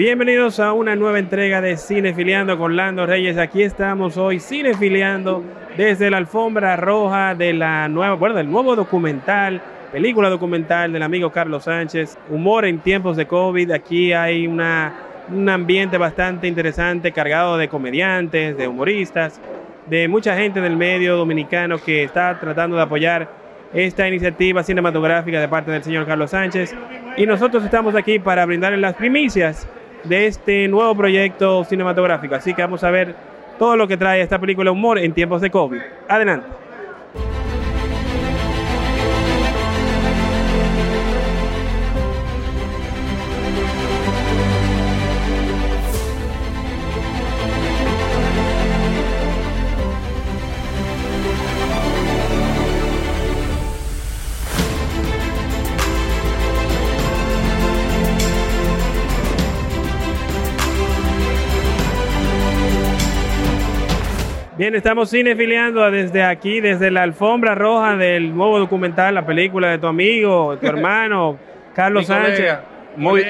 Bienvenidos a una nueva entrega de Cinefiliando con Lando Reyes. Aquí estamos hoy Cinefiliando desde la alfombra roja de la nueva, bueno, del nuevo documental, película documental del amigo Carlos Sánchez, Humor en tiempos de COVID. Aquí hay una, un ambiente bastante interesante, cargado de comediantes, de humoristas, de mucha gente del medio dominicano que está tratando de apoyar esta iniciativa cinematográfica de parte del señor Carlos Sánchez. Y nosotros estamos aquí para brindarles las primicias de este nuevo proyecto cinematográfico. Así que vamos a ver todo lo que trae esta película Humor en tiempos de COVID. Adelante. Bien, estamos cinefiliando desde aquí, desde la alfombra roja del nuevo documental, la película de tu amigo, tu hermano, Carlos Sánchez. Muy,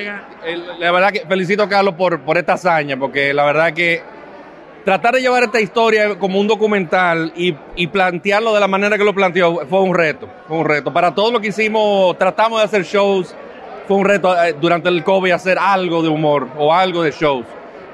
la verdad que felicito a Carlos por, por esta hazaña, porque la verdad que tratar de llevar esta historia como un documental y, y plantearlo de la manera que lo planteó fue un reto, fue un reto. Para todo lo que hicimos, tratamos de hacer shows, fue un reto eh, durante el COVID hacer algo de humor o algo de shows,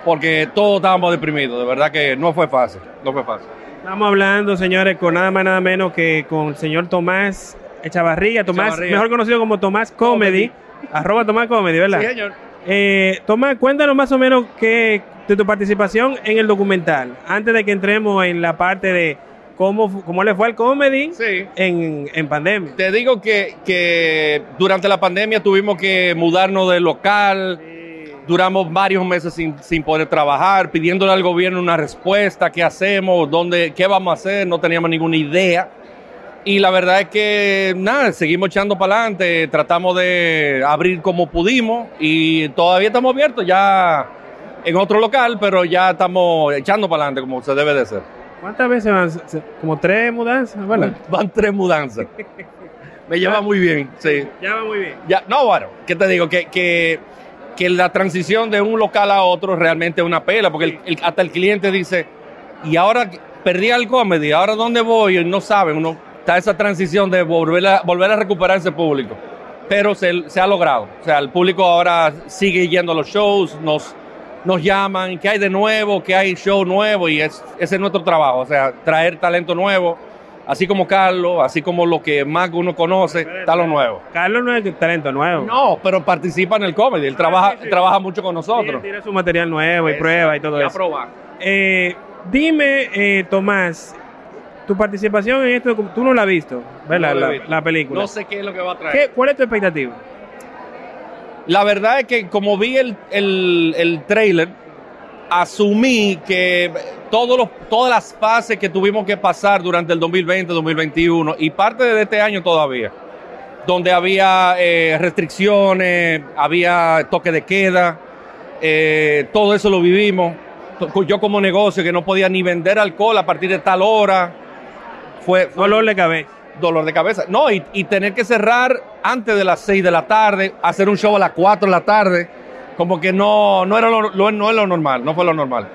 porque todos estábamos deprimidos, de verdad que no fue fácil, no fue fácil. Estamos hablando, señores, con nada más nada menos que con el señor Tomás Echavarría, Tomás, Echavarría. mejor conocido como Tomás Comedy, arroba Tomás Comedy, ¿verdad? Sí, señor. Eh, Tomás, cuéntanos más o menos qué, de tu participación en el documental, antes de que entremos en la parte de cómo, cómo le fue al comedy Sí. en, en pandemia. Te digo que, que durante la pandemia tuvimos que mudarnos de local, duramos varios meses sin, sin poder trabajar, pidiéndole al gobierno una respuesta, qué hacemos, dónde, qué vamos a hacer, no teníamos ninguna idea. Y la verdad es que nada, seguimos echando para adelante, tratamos de abrir como pudimos y todavía estamos abiertos ya en otro local, pero ya estamos echando para adelante como se debe de ser. ¿Cuántas veces van? Como tres mudanzas, ¿verdad? Van tres mudanzas. Me lleva muy bien, sí. Ya va muy bien. Ya, no, bueno, ¿qué te digo? Que, que, que la transición de un local a otro realmente es una pela, porque el- el- hasta el cliente dice, y ahora que perdí al comedy, ¿ahora dónde voy? Y no saben, uno, está esa transición de volver a, volver a recuperar ese público. Pero se, se ha logrado. O sea, el público ahora sigue yendo a los shows, nos, nos llaman, ¿qué hay de nuevo? ¿Qué hay show nuevo? Y es, ese es nuestro trabajo, o sea, traer talento nuevo. Así como Carlos, así como lo que más uno conoce, está lo nuevo. Carlos no es talento nuevo. No, pero participa en el comedy. Él trabaja, sí, sí. trabaja mucho con Sí, nosotros. tira su material nuevo y prueba y todo Ya eso. probar. Eh, dime, eh, Tomás, tu participación en esto, tú no la has visto, ¿verdad? No la he la, visto. la película. No sé qué es lo que va a traer. ¿Qué- ¿Cuál es tu expectativa? La verdad es que como vi el, el, el trailer, asumí que todos los, todas las fases que tuvimos que pasar durante el 2020, 2021 y parte de este año todavía, donde había eh, restricciones, había toque de queda, eh, todo eso lo vivimos. Yo como negocio que no podía ni vender alcohol a partir de tal hora, fue, fue Dolor de cabeza. dolor de cabeza. No, y, y tener que cerrar antes de las 6 de la tarde, hacer un show a las 4 de la tarde, como que no, no, era lo, lo- no es lo normal, no fue lo normal.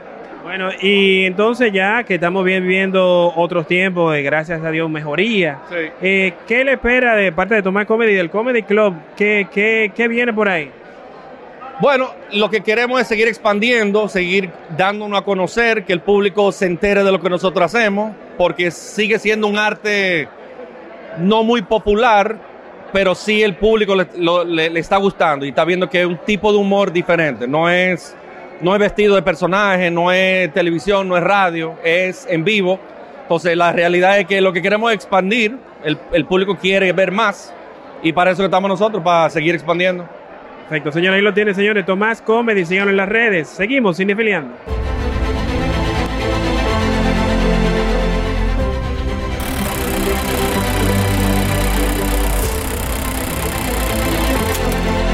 Bueno, y entonces ya que estamos bien viendo otros tiempos, de gracias a Dios, mejoría, Sí. eh, ¿qué le espera de parte de Tomás Comedy, del Comedy Club? ¿Qué, qué, qué viene por ahí? Bueno, lo que queremos es seguir expandiendo, seguir dándonos a conocer, que el público se entere de lo que nosotros hacemos, porque sigue siendo un arte no muy popular, pero sí el público le, le- está gustando y está viendo que es un tipo de humor diferente. No es, no es vestido de personaje, no es televisión, no es radio, es en vivo. Entonces la realidad es que lo que queremos es expandir, el, el público quiere ver más y para eso estamos nosotros, para seguir expandiendo. Perfecto, señores, ahí lo tiene, señores. Tomás Comedy, síganlo en las redes. Seguimos, cinefiliando.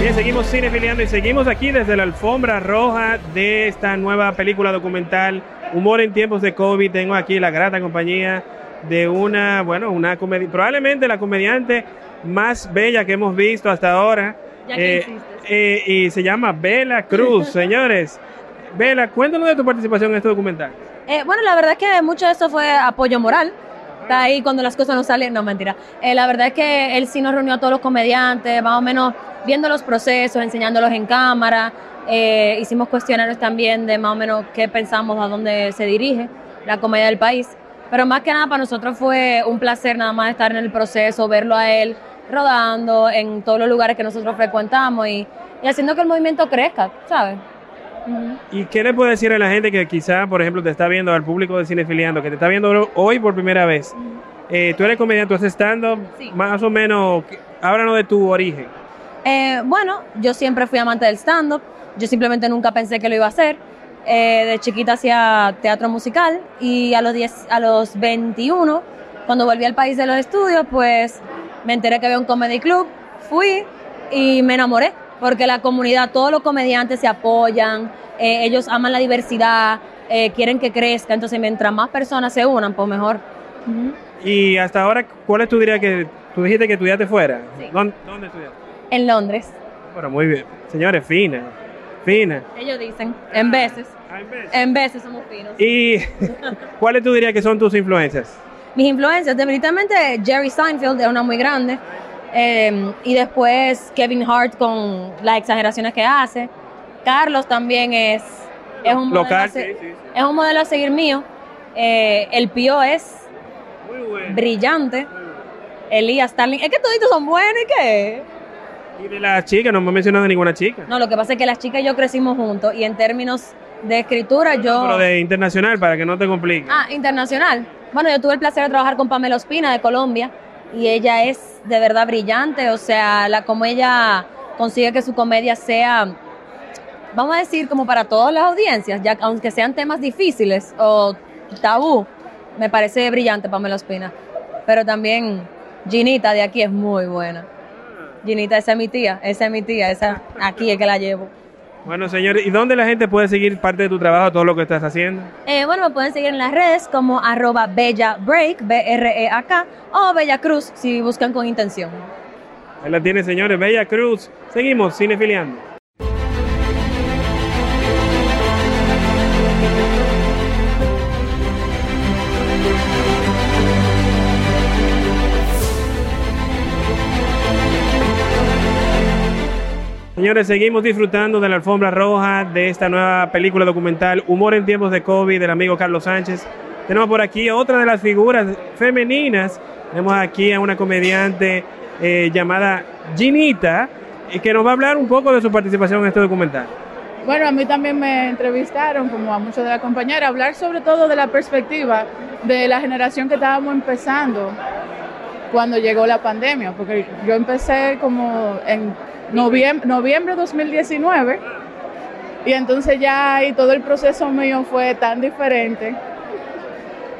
Bien, seguimos cinefiliando y seguimos aquí desde la alfombra roja de esta nueva película documental Humor en tiempos de COVID. Tengo aquí la grata compañía de una, bueno, una comedia, probablemente la comediante más bella que hemos visto hasta ahora. Ya que Eh, eh, y se llama Vela Cruz, señores. Vela, cuéntanos de tu participación en este documental. Eh, bueno, la verdad es que mucho de esto fue apoyo moral. Está ahí cuando las cosas no salen, no mentira. Eh, la verdad es que él sí nos reunió a todos los comediantes, más o menos viendo los procesos, enseñándolos en cámara. Eh, hicimos cuestionarios también de más o menos qué pensamos, a dónde se dirige la comedia del país. Pero más que nada para nosotros fue un placer nada más estar en el proceso, verlo a él rodando en todos los lugares que nosotros frecuentamos y, y haciendo que el movimiento crezca, ¿sabes? ¿Y qué le puede decir a la gente que quizá, por ejemplo, te está viendo, al público de Cinefiliando, que te está viendo hoy por primera vez? Eh, tú eres comediante, tú haces stand Sí. más o menos, háblanos de tu origen. Eh, bueno, yo siempre fui amante del stand-up, yo simplemente nunca pensé que lo iba a hacer. Eh, de chiquita hacía teatro musical y a los, 10, a los 21, cuando volví al país de los estudios, pues me enteré que había un comedy club, fui y me enamoré, porque la comunidad, todos los comediantes se apoyan, eh, ellos aman la diversidad, eh, quieren que crezca, entonces mientras más personas se unan, pues mejor. Y hasta ahora, ¿cuáles tú dirías que, tú dijiste que estudiaste fuera? Sí. ¿Dónde, dónde estudiaste? En Londres, Bueno, muy bien. Señores, fina, fina. ellos dicen, en veces, Ah, en vez. en veces somos finos. ¿Y cuáles tú dirías que son tus influencias? Mis influencias, definitivamente Jerry Seinfeld es una muy grande. Eh, y después Kevin Hart con las exageraciones que hace. Carlos también es, es, un, modelo Local, a sí, sí, es un modelo a seguir mío. Eh, el Pío es Muy bueno. brillante. Elías Starling. Es que toditos son buenos y qué. Y de las chicas, no me mencionado ninguna chica. No, lo que pasa es que las chicas y yo crecimos juntos. Y en términos de escritura, yo. Pero de internacional, para que no te compliques. Ah, internacional. Bueno, yo tuve el placer de trabajar con Pamela Ospina de Colombia y ella es de verdad brillante, o sea, la como ella consigue que su comedia sea, vamos a decir, como para todas las audiencias, ya aunque sean temas difíciles o tabú, me parece brillante Pamela Ospina. Pero también Ginita de aquí es muy buena. Ginita, esa es mi tía, esa es mi tía, esa aquí es que la llevo. Bueno, señores, ¿y dónde la gente puede seguir parte de tu trabajo, todo lo que estás haciendo? Eh, bueno, me pueden seguir en las redes como arroba Bella Break, B-R-E-A-K, o Bella Cruz, si buscan con intención. Ahí la tiene, señores, Bella Cruz. Seguimos, cinefiliando. Señores, seguimos disfrutando de la alfombra roja de esta nueva película documental Humor en tiempos de COVID del amigo Carlos Sánchez. Tenemos por aquí otra de las figuras femeninas. Tenemos aquí a una comediante eh, llamada Ginita, y que nos va a hablar un poco de su participación en este documental. Bueno, a mí también me entrevistaron, como a muchos de la compañera, hablar sobre todo de la perspectiva de la generación que estábamos empezando cuando llegó la pandemia, porque yo empecé como en noviembre, noviembre de 2019 y entonces ya ahí todo el proceso mío fue tan diferente.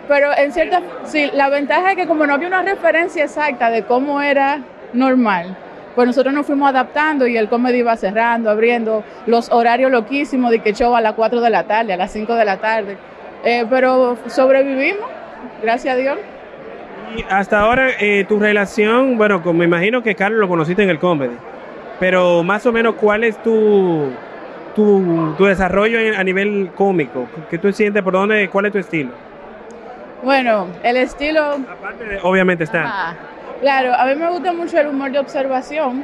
Pero en cierta, sí, la ventaja es que como no había una referencia exacta de cómo era normal, pues nosotros nos fuimos adaptando y el comedy iba cerrando, abriendo los horarios loquísimos de que show a las 4 de la tarde, a las 5 de la tarde. Eh, pero sobrevivimos, gracias a Dios. Y hasta ahora, eh, tu relación, bueno, como me imagino que Carlos lo conociste en el comedy, pero más o menos, ¿cuál es tu, tu, tu desarrollo a nivel cómico? ¿Qué tú sientes? ¿Por dónde? ¿Cuál es tu estilo? Bueno, el estilo Aparte de, obviamente está. Claro, a mí me gusta mucho el humor de observación,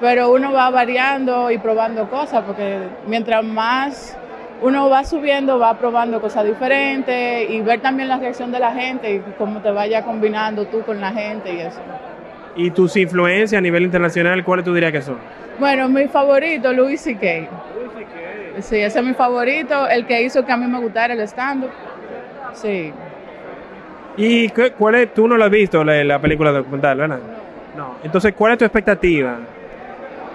pero uno va variando y probando cosas, porque mientras más uno va subiendo, va probando cosas diferentes y ver también la reacción de la gente y cómo te vaya combinando tú con la gente y eso. ¿Y tus influencias a nivel internacional, cuáles tú dirías que son? Bueno, mi favorito, Louis C.K. Sí, ese es mi favorito, el que hizo que a mí me gustara el stand-up. Sí. ¿Y qué- cuál es? Tú no lo has visto, la, la película documental, ¿verdad? No. Entonces, ¿cuál es tu expectativa?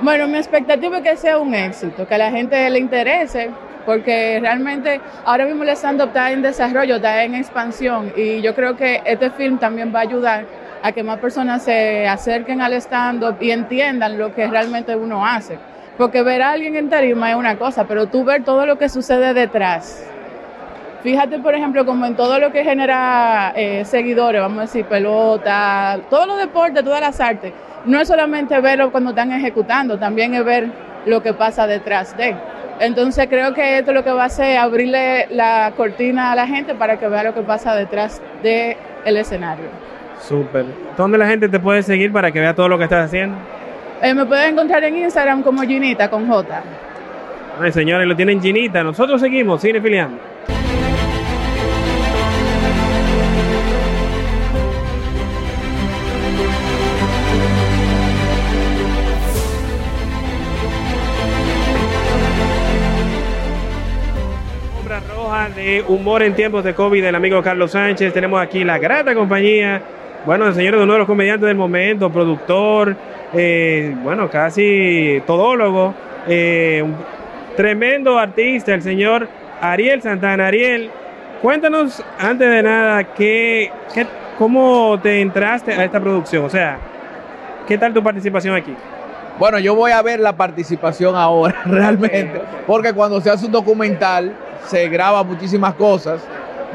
Bueno, mi expectativa es que sea un éxito, que a la gente le interese, porque realmente ahora mismo el stand-up está en desarrollo, está en expansión, y yo creo que este film también va a ayudar a que más personas se acerquen al stand-up y entiendan lo que realmente uno hace. Porque ver a alguien en tarima es una cosa, pero tú ver todo lo que sucede detrás. Fíjate, por ejemplo, como en todo lo que genera eh, seguidores, vamos a decir, pelota, todos los deportes, todas las artes. No es solamente verlo cuando están ejecutando, también es ver lo que pasa detrás de. Entonces creo que esto lo que va a hacer es abrirle la cortina a la gente para que vea lo que pasa detrás del el escenario. Súper. ¿Dónde la gente te puede seguir para que vea todo lo que estás haciendo? Eh, me pueden encontrar en Instagram como Ginita con J. Ay, señores, lo tienen Ginita. Nosotros seguimos cinefiliando. Roja de humor en tiempos de COVID del amigo Carlos Sánchez. Tenemos aquí la grata compañía. Bueno, el señor de uno de los comediantes del momento, productor, eh, bueno, casi todólogo, eh, un tremendo artista, el señor Ariel Santana. Ariel, cuéntanos antes de nada qué, qué- cómo te entraste a esta producción, o sea, ¿qué tal tu participación aquí? Bueno, yo voy a ver la participación ahora, realmente, porque cuando se hace un documental se graba muchísimas cosas.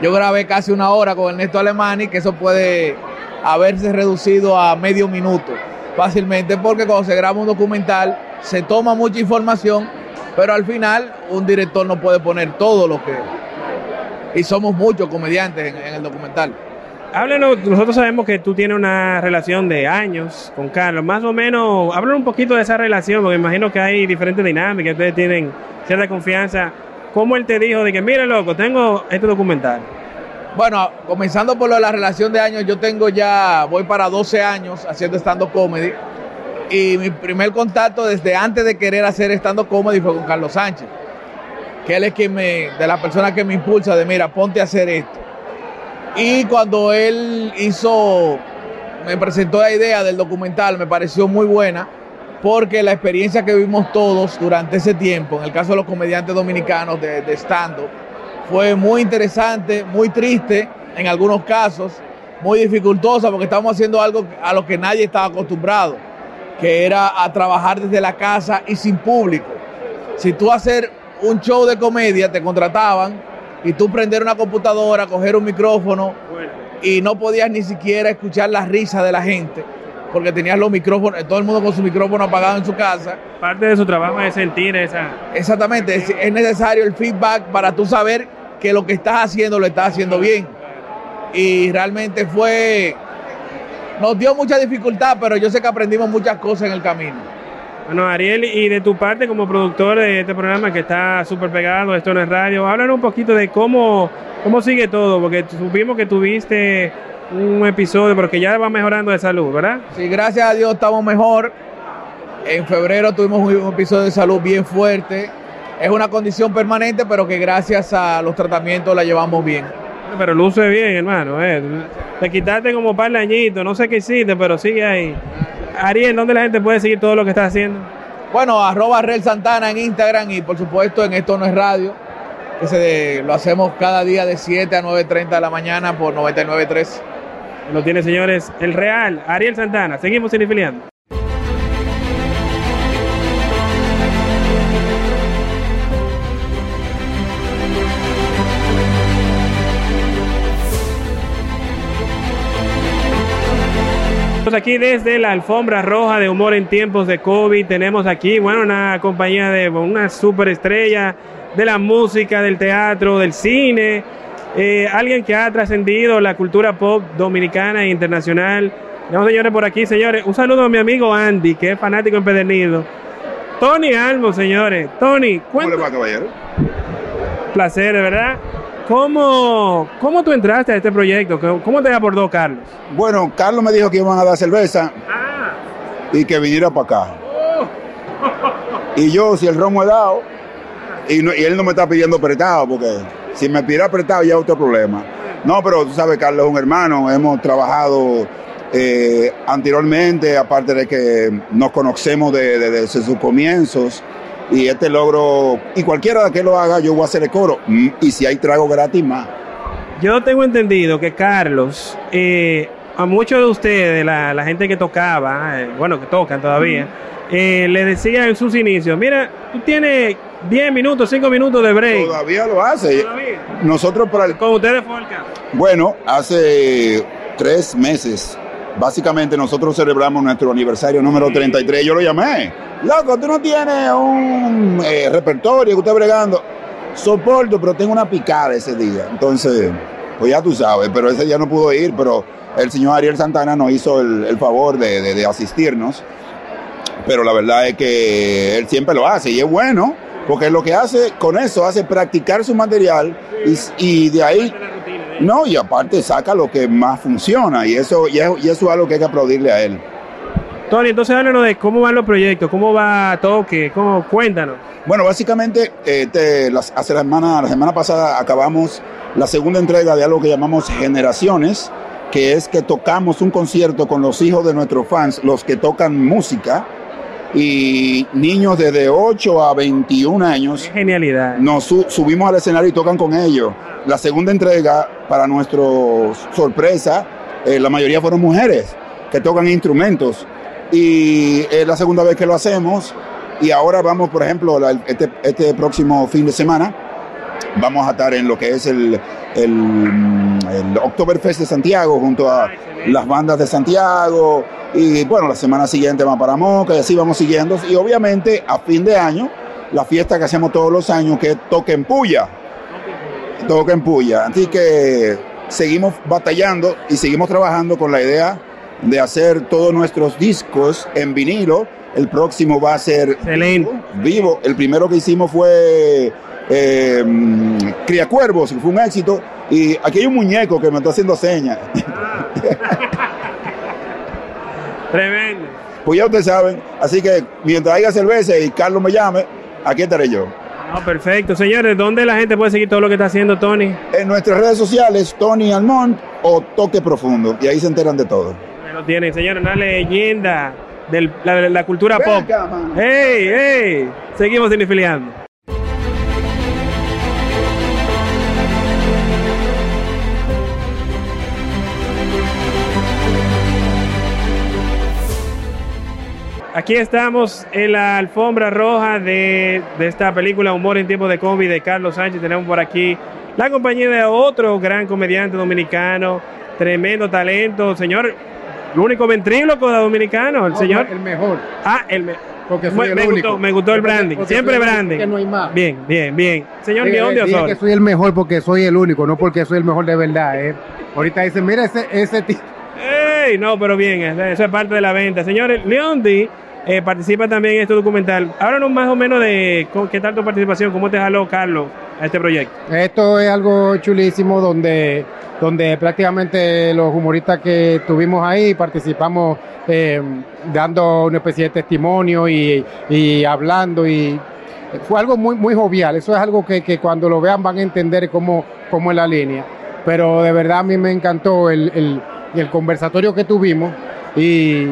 Yo grabé casi una hora con Ernesto Alemani, que eso puede haberse reducido a medio minuto fácilmente, porque cuando se graba un documental se toma mucha información, pero al final un director no puede poner todo lo que... Y somos muchos comediantes en, el documental. Háblanos, nosotros sabemos que tú tienes una relación de años con Carlos, más o menos, háblanos un poquito de esa relación, porque imagino que hay diferentes dinámicas, ustedes tienen cierta confianza. ¿Cómo él te dijo de que, mira, loco, tengo este documental? Bueno, comenzando por lo de la relación de años, yo tengo ya, voy para 12 años haciendo stand-up comedy. Y mi primer contacto desde antes de querer hacer stand-up comedy fue con Carlos Sánchez. Que él es quien me, de la persona que me impulsa de, mira, ponte a hacer esto. Y cuando él hizo, me presentó la idea del documental, me pareció muy buena, porque la experiencia que vimos todos durante ese tiempo, en el caso de los comediantes dominicanos de, de stand-up, fue muy interesante, muy triste en algunos casos, muy dificultosa porque estamos haciendo algo a lo que nadie estaba acostumbrado, que era a trabajar desde la casa y sin público. Si tú hacer un show de comedia te contrataban y tú prender una computadora, coger un micrófono y no podías ni siquiera escuchar la risa de la gente porque tenías los micrófonos, todo el mundo con su micrófono apagado en su casa. Parte de su trabajo es sentir esa... Exactamente, es, es necesario el feedback para tú saber que lo que estás haciendo lo estás haciendo bien. Y realmente fue, nos dio mucha dificultad, pero yo sé que aprendimos muchas cosas en el camino. Bueno, Ariel, y de tu parte como productor de este programa que está súper pegado, esto no es radio, háblanos un poquito de cómo, cómo sigue todo, porque supimos que tuviste un episodio, pero que ya va mejorando de salud, ¿verdad? Sí, gracias a Dios estamos mejor. En febrero tuvimos un episodio de salud bien fuerte. Es una condición permanente, pero que gracias a los tratamientos la llevamos bien. Pero luce bien, hermano. Eh. Te quitaste como par de añitos, no sé qué hiciste, pero sigue ahí. Ariel, ¿dónde la gente puede seguir todo lo que estás haciendo? Bueno, arroba Rel Santana en Instagram y por supuesto en Esto No es Radio, que se, lo hacemos cada día de 7 a 9.30 de la mañana por 99.3. Lo tiene, señores, el Real, Ariel Santana. Seguimos cinefiliando. Estamos aquí desde la alfombra roja de humor en tiempos de COVID. Tenemos aquí, bueno, una compañía de una superestrella de la música, del teatro, del cine. Eh, alguien que ha trascendido la cultura pop dominicana e internacional. Tenemos señores por aquí, señores. Un saludo a mi amigo Andy, que es fanático empedernido. Tony Almo, señores. Tony, ¿Cómo le va, caballero? Placer, de verdad. ¿Cómo, ¿Cómo tú entraste a este proyecto? ¿Cómo te abordó Carlos? Bueno, Carlos me dijo que iban a dar cerveza Ah, y que viniera para acá. Y yo, si el romo he dado, y, no- y él no me está pidiendo prestado, porque si me pidiera prestado ya es otro problema. No, pero tú sabes, Carlos es un hermano, hemos trabajado eh, anteriormente, aparte de que nos conocemos de- de- desde sus comienzos. Y este logro, y cualquiera que lo haga, yo voy a hacer el coro. Mm, Y si hay trago gratis, más. Yo tengo entendido que Carlos, eh, a muchos de ustedes, la, la gente que tocaba, eh, bueno, que tocan todavía, eh, le decía en sus inicios, mira, tú tienes 10 minutos, 5 minutos de break. Todavía lo hace. Todavía. Nosotros para el Con ustedes fue el caso. Bueno, hace tres meses básicamente nosotros celebramos nuestro aniversario número 33. Yo lo llamé. Loco, tú no tienes un eh, repertorio que usted bregando. Soporto, pero tengo una picada ese día. Entonces, pues ya tú sabes, pero ese día no pudo ir, pero el señor Ariel Santana nos hizo el, favor de, asistirnos. Pero la verdad es que él siempre lo hace y es bueno, porque lo que hace con eso hace practicar su material y de ahí no, y aparte saca lo que más funciona y eso, y eso, y eso es algo que hay que aplaudirle a él. Tony, entonces háblanos de cómo van los proyectos, cómo va Toque, cómo, cuéntanos. Bueno, básicamente, este, las- hace la semana, la semana pasada acabamos la segunda entrega de algo que llamamos Generaciones, que es que tocamos un concierto con los hijos de nuestros fans, los que tocan música, y niños desde 8 a 21 años Genialidad. nos su- subimos al escenario y tocan con ellos. La segunda entrega, para nuestra sorpresa, eh, la mayoría fueron mujeres que tocan instrumentos. Y es la segunda vez que lo hacemos. Y ahora vamos, por ejemplo, la- este, este próximo fin de semana, vamos a estar en lo que es el, el, el Oktoberfest de Santiago, junto a las bandas de Santiago. Y bueno, la semana siguiente vamos para Moca y así vamos siguiendo. Y obviamente a fin de año, la fiesta que hacemos todos los años, que es Toque en Puya. Toque en Puya. Así que seguimos batallando y seguimos trabajando con la idea de hacer todos nuestros discos en vinilo. El próximo va a ser Excelente. vivo. El primero que hicimos fue eh, Cría Cuervos, fue un éxito. Y aquí hay un muñeco que me está haciendo señas. Tremendo. Pues ya ustedes saben. Así que mientras haya cerveza y Carlos me llame, aquí estaré yo. No, perfecto. Señores, ¿dónde la gente puede seguir todo lo que está haciendo Tony? En nuestras redes sociales, Tony Almond o Toque Profundo. Y ahí se enteran de todo. Lo tienen, señores, una leyenda de la, la cultura pop. acá, mano. ¡Ey, ey! Seguimos cinefiliando. Aquí estamos en la alfombra roja de, de esta película Humor en tiempo de COVID de Carlos Sánchez. Tenemos por aquí la compañía de otro gran comediante dominicano, tremendo talento, señor, el único ventríloco dominicano, el señor. El mejor. Ah, el me, Porque soy me, el único. gustó, me gustó el branding, porque siempre branding. que no hay más. Bien, bien, bien. Señor Guión de Osorio. que soy el mejor porque soy el único, no porque soy el mejor de verdad. ¿eh? Ahorita dicen, mira ese, ese tipo. ¡Ey! No, pero bien, eso es parte de la venta. Señores, Leondi eh, participa también en este documental. Háblanos más o menos de qué tal tu participación, cómo te jaló Carlos a este proyecto. Esto es algo chulísimo donde, donde prácticamente los humoristas que estuvimos ahí participamos eh, dando una especie de testimonio y, y hablando y fue algo muy, muy jovial. Eso es algo que, que cuando lo vean van a entender cómo, cómo es la línea. Pero de verdad a mí me encantó el, el, el conversatorio que tuvimos y,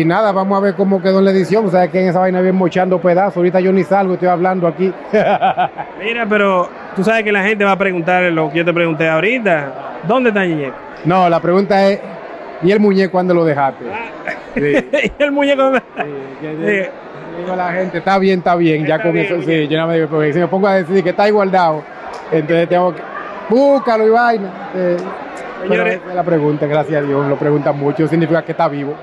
y nada, vamos a ver cómo quedó en la edición. O sea, que en esa vaina bien mochando pedazos. Ahorita yo ni salgo, estoy hablando aquí. Mira, pero tú sabes que la gente va a preguntar lo que yo te pregunté ahorita. ¿Dónde está Ñeñeco? No, la pregunta es, ¿y el muñeco cuándo lo dejaste? Sí, y el muñeco. sí, que- que- Sí. digo a la gente, está bien, está bien, ya Está con bien, eso, sí, yo nada más digo, porque si me pongo a decir que está ahí guardado, entonces tengo que, búscalo y vaina. eh, Señores. la pregunta, gracias a Dios, lo preguntan mucho, significa que está vivo.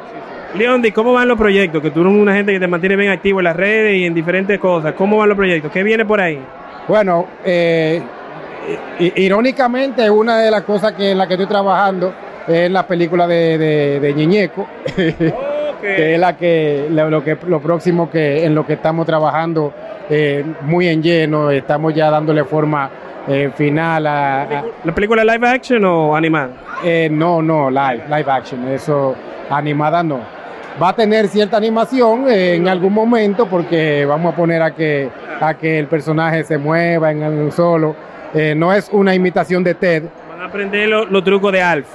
Leondi, ¿cómo van los proyectos? Que tú eres una gente que te mantiene bien activo en las redes y en diferentes cosas. ¿Cómo van los proyectos? ¿Qué viene por ahí? Bueno, eh, irónicamente, una de las cosas que en la que estoy trabajando es la película de, de, de Ñeñeco. que es la que lo, lo que lo próximo que en lo que estamos trabajando eh, muy en lleno estamos ya dándole forma eh, final a, a- ¿La película live action o animada? eh, no no live live action eso animada no va a tener cierta animación eh, en algún momento porque vamos a poner a que a que el personaje se mueva en el solo Eh, no es una imitación de Ted Van a aprender lo- los trucos de Alf.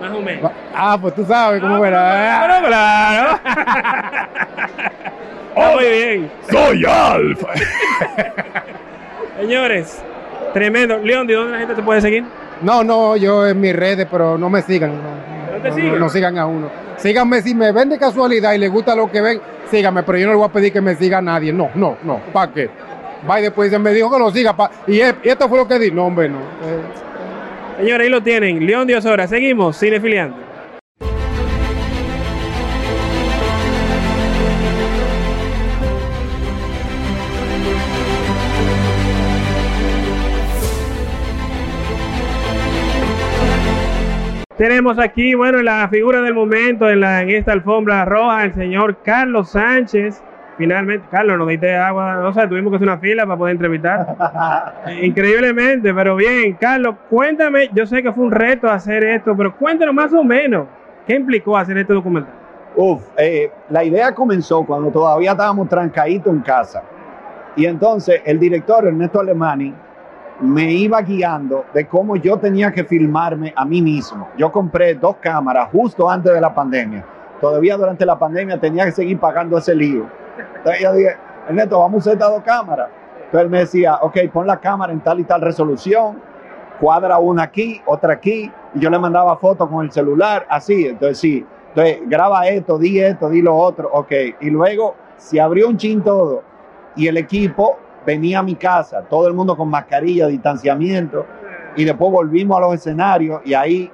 Más o menos. ah pues tú sabes cómo era Pero claro. Está muy bien. ¡Soy Alf! Señores, tremendo. León, ¿de dónde la gente te puede seguir? No, no, yo en mis redes, pero no me sigan. No, ¿No te no, sigan? no sigan a uno. Síganme si me ven de casualidad y les gusta lo que ven, síganme, pero yo no le voy a pedir que me siga a nadie. No, no, no. ¿Para qué? Va y después dicen, me dijo que lo siga. pa- y, e- y esto fue lo que di. No, hombre, no. Eh, Señores, ahí lo tienen. León Diosora. Seguimos, cinefiliando. Tenemos aquí, bueno, la figura del momento en, la, en esta alfombra roja, el señor Carlos Sánchez. Finalmente, Carlos, nos diste agua, no sé, tuvimos que hacer una fila para poder entrevistar. Increíblemente, pero bien, Carlos, cuéntame, yo sé que fue un reto hacer esto, pero cuéntanos más o menos, ¿qué implicó hacer este documental? Uf, eh, la idea comenzó cuando todavía estábamos trancaditos en casa. Y entonces el director Ernesto Alemani me iba guiando de cómo yo tenía que filmarme a mí mismo. Yo compré dos cámaras justo antes de la pandemia. Todavía durante la pandemia tenía que seguir pagando ese lío. Entonces yo dije, Ernesto, vamos a usar estas dos cámaras. Entonces él me decía, ok, pon la cámara en tal y tal resolución, cuadra una aquí, otra aquí, y yo le mandaba fotos con el celular, así. Entonces sí, entonces graba esto, di esto, di lo otro, ok. Y luego se abrió un chin todo y el equipo venía a mi casa, todo el mundo con mascarilla, distanciamiento, y después volvimos a los escenarios y ahí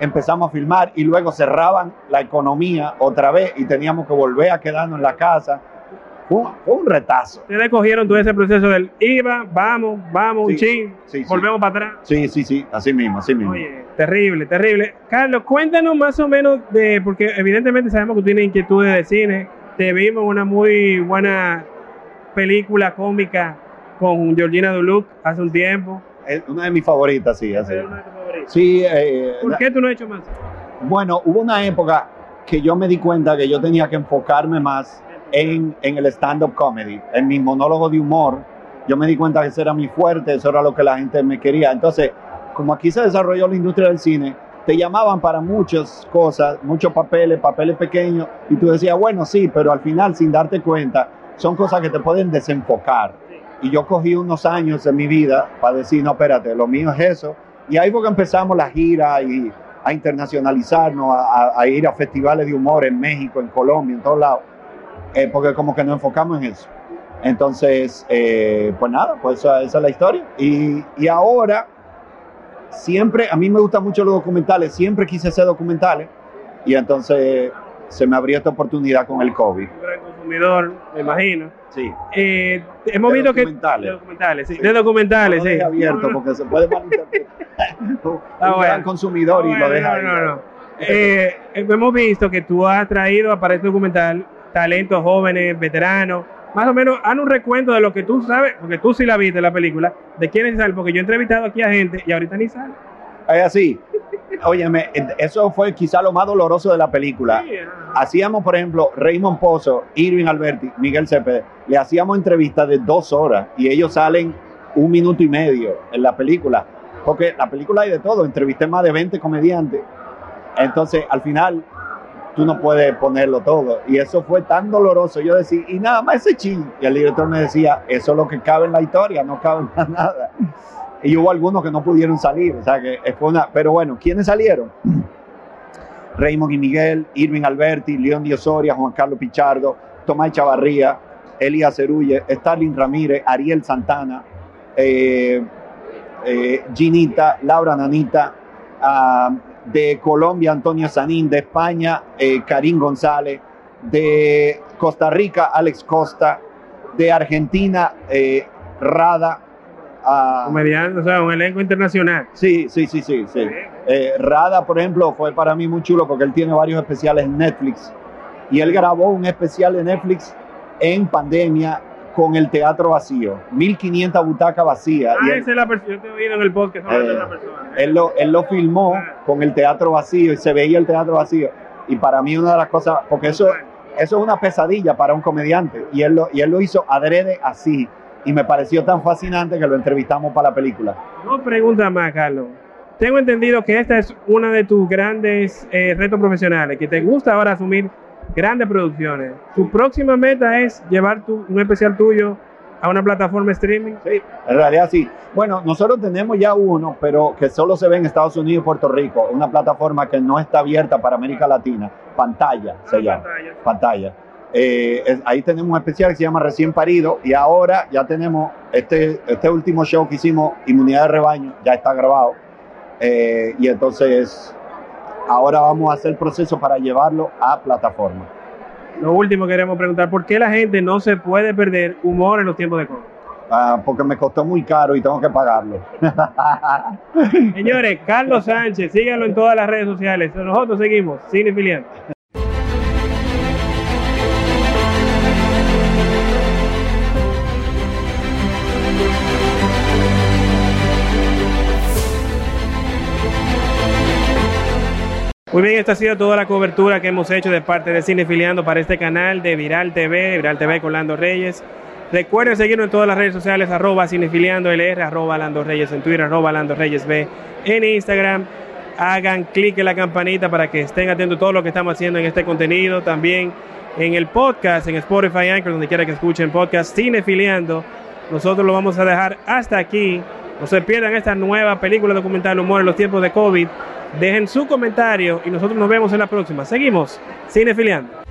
empezamos a filmar y luego cerraban la economía otra vez y teníamos que volver a quedarnos en la casa. Fue un, fue un retazo. Ustedes cogieron todo ese proceso del iba, vamos, vamos, un Sí, chin, sí, sí. volvemos para atrás. Sí, sí, sí, así mismo, así mismo. Oye, terrible, terrible. Carlos, cuéntanos más o menos de, porque evidentemente sabemos que tú tienes inquietudes de cine. Te vimos una muy buena película cómica con Georgina Duluc hace un tiempo. Es una de mis favoritas, sí, así. ¿Es una de tus favoritas? Sí, eh, ¿Por qué tú no has hecho más? Bueno, hubo una época que yo me di cuenta que yo tenía que enfocarme más en, en el stand-up comedy, en mi monólogo de humor. Yo me di cuenta que ese era mi fuerte, eso era lo que la gente me quería. Entonces, como aquí se desarrolló la industria del cine, te llamaban para muchas cosas, muchos papeles, papeles pequeños, y tú decías, bueno, sí, pero al final, sin darte cuenta, son cosas que te pueden desenfocar. Y yo cogí unos años en mi vida para decir, no, espérate, lo mío es eso. Y ahí fue que empezamos la gira y a internacionalizarnos, a- a ir a festivales de humor en México, en Colombia, en todos lados, eh, porque como que nos enfocamos en eso. Entonces, eh, pues nada, pues esa, esa es la historia. Y, y ahora, siempre, a mí me gustan mucho los documentales, siempre quise hacer documentales, y entonces se me abrió esta oportunidad con el COVID. Consumidor, me imagino. Sí. Eh, hemos De visto que... documentales. De documentales, sí. Sí. De documentales, No sí. abierto porque se puede malinterpretar. un bueno. gran consumidor y Bueno, lo deja no, ahí. no, no. Eh, hemos visto que tú has traído para este documental talentos jóvenes, veteranos. Más o menos, haz un recuento de lo que tú sabes, porque tú sí la viste la película, de quiénes salen, porque yo he entrevistado aquí a gente y ahorita ni sale. Es así. Óyeme, eso fue quizá lo más doloroso de la película. Hacíamos, por ejemplo, Raymond Pozo, Irving Alberti, Miguel Cepeda, le hacíamos entrevistas de dos horas y ellos salen un minuto y medio en la película. Porque la película hay de todo, entrevisté más de 20 comediantes. Entonces, al final, tú no puedes ponerlo todo. Y eso fue tan doloroso. Yo decía, y nada más ese chin. Y el director me decía, eso es lo que cabe en la historia, no cabe más nada. Y hubo algunos que no pudieron salir. O sea, que fue una. Pero bueno, ¿quiénes salieron? Raymond y Miguel, Irving Alberti, León Di Osoria, Juan Carlos Pichardo, Tomás Chavarría, Elías Cerulle, Starling Ramírez, Ariel Santana, eh, eh, Ginita, Laura Nanita, ah, de Colombia Antonio Sanín, de España eh, Karim González, de Costa Rica Alex Costa, de Argentina Rada. Ah, Comediante, o sea, un elenco internacional. Sí, sí, sí, sí, sí. Eh, Rada, por ejemplo, fue para mí muy chulo porque él tiene varios especiales en Netflix y él grabó un especial de Netflix en pandemia con el teatro vacío, 1500 butacas vacías. Ah, y él, esa es la persona, yo te oído en el podcast de Eh, la persona. él lo, él lo filmó con el teatro vacío y se veía el teatro vacío. Y para mí una de las cosas, porque eso, eso es una pesadilla para un comediante y él, lo, y él lo hizo adrede así. Y me pareció tan fascinante que lo entrevistamos para la película. Dos preguntas más, Carlos. Tengo entendido que esta es una de tus grandes eh, retos profesionales, que te gusta ahora asumir grandes producciones. Tu próxima meta es llevar tu- un especial tuyo a una plataforma streaming. Sí, en realidad sí. Bueno, nosotros tenemos ya uno, pero que solo se ve en Estados Unidos y Puerto Rico, una plataforma que no está abierta para América Latina, pantalla se Ah, llama, pantalla. pantalla. Eh, es- ahí tenemos un especial que se llama Recién Parido y ahora ya tenemos este, este último show que hicimos, Inmunidad de Rebaño, ya está grabado. Eh, y entonces ahora vamos a hacer el proceso para llevarlo a plataforma. Lo último queremos preguntar, ¿por qué la gente no se puede perder humor en los tiempos de COVID? ah, porque me costó muy caro y tengo que pagarlo. Señores, Carlos Sánchez, síganlo en todas las redes sociales. Nosotros seguimos, Cinefiliando. Muy bien, esta ha sido toda la cobertura que hemos hecho de parte de Cinefiliando para este canal de Viral TV, Viral TV con Lando Reyes. Recuerden seguirnos en todas las redes sociales, arroba cinefiliando LR, arroba Lando Reyes en Twitter, arroba Lando Reyes B en Instagram. Hagan clic en la campanita para que estén atentos a todo lo que estamos haciendo en este contenido. También en el podcast, en Spotify, Anchor, donde quiera que escuchen podcast Cinefiliando. Nosotros lo vamos a dejar hasta aquí. No se pierdan esta nueva película documental Humor en los tiempos de COVID. Dejen su comentario y nosotros nos vemos en la próxima. Seguimos, Cinefiliando.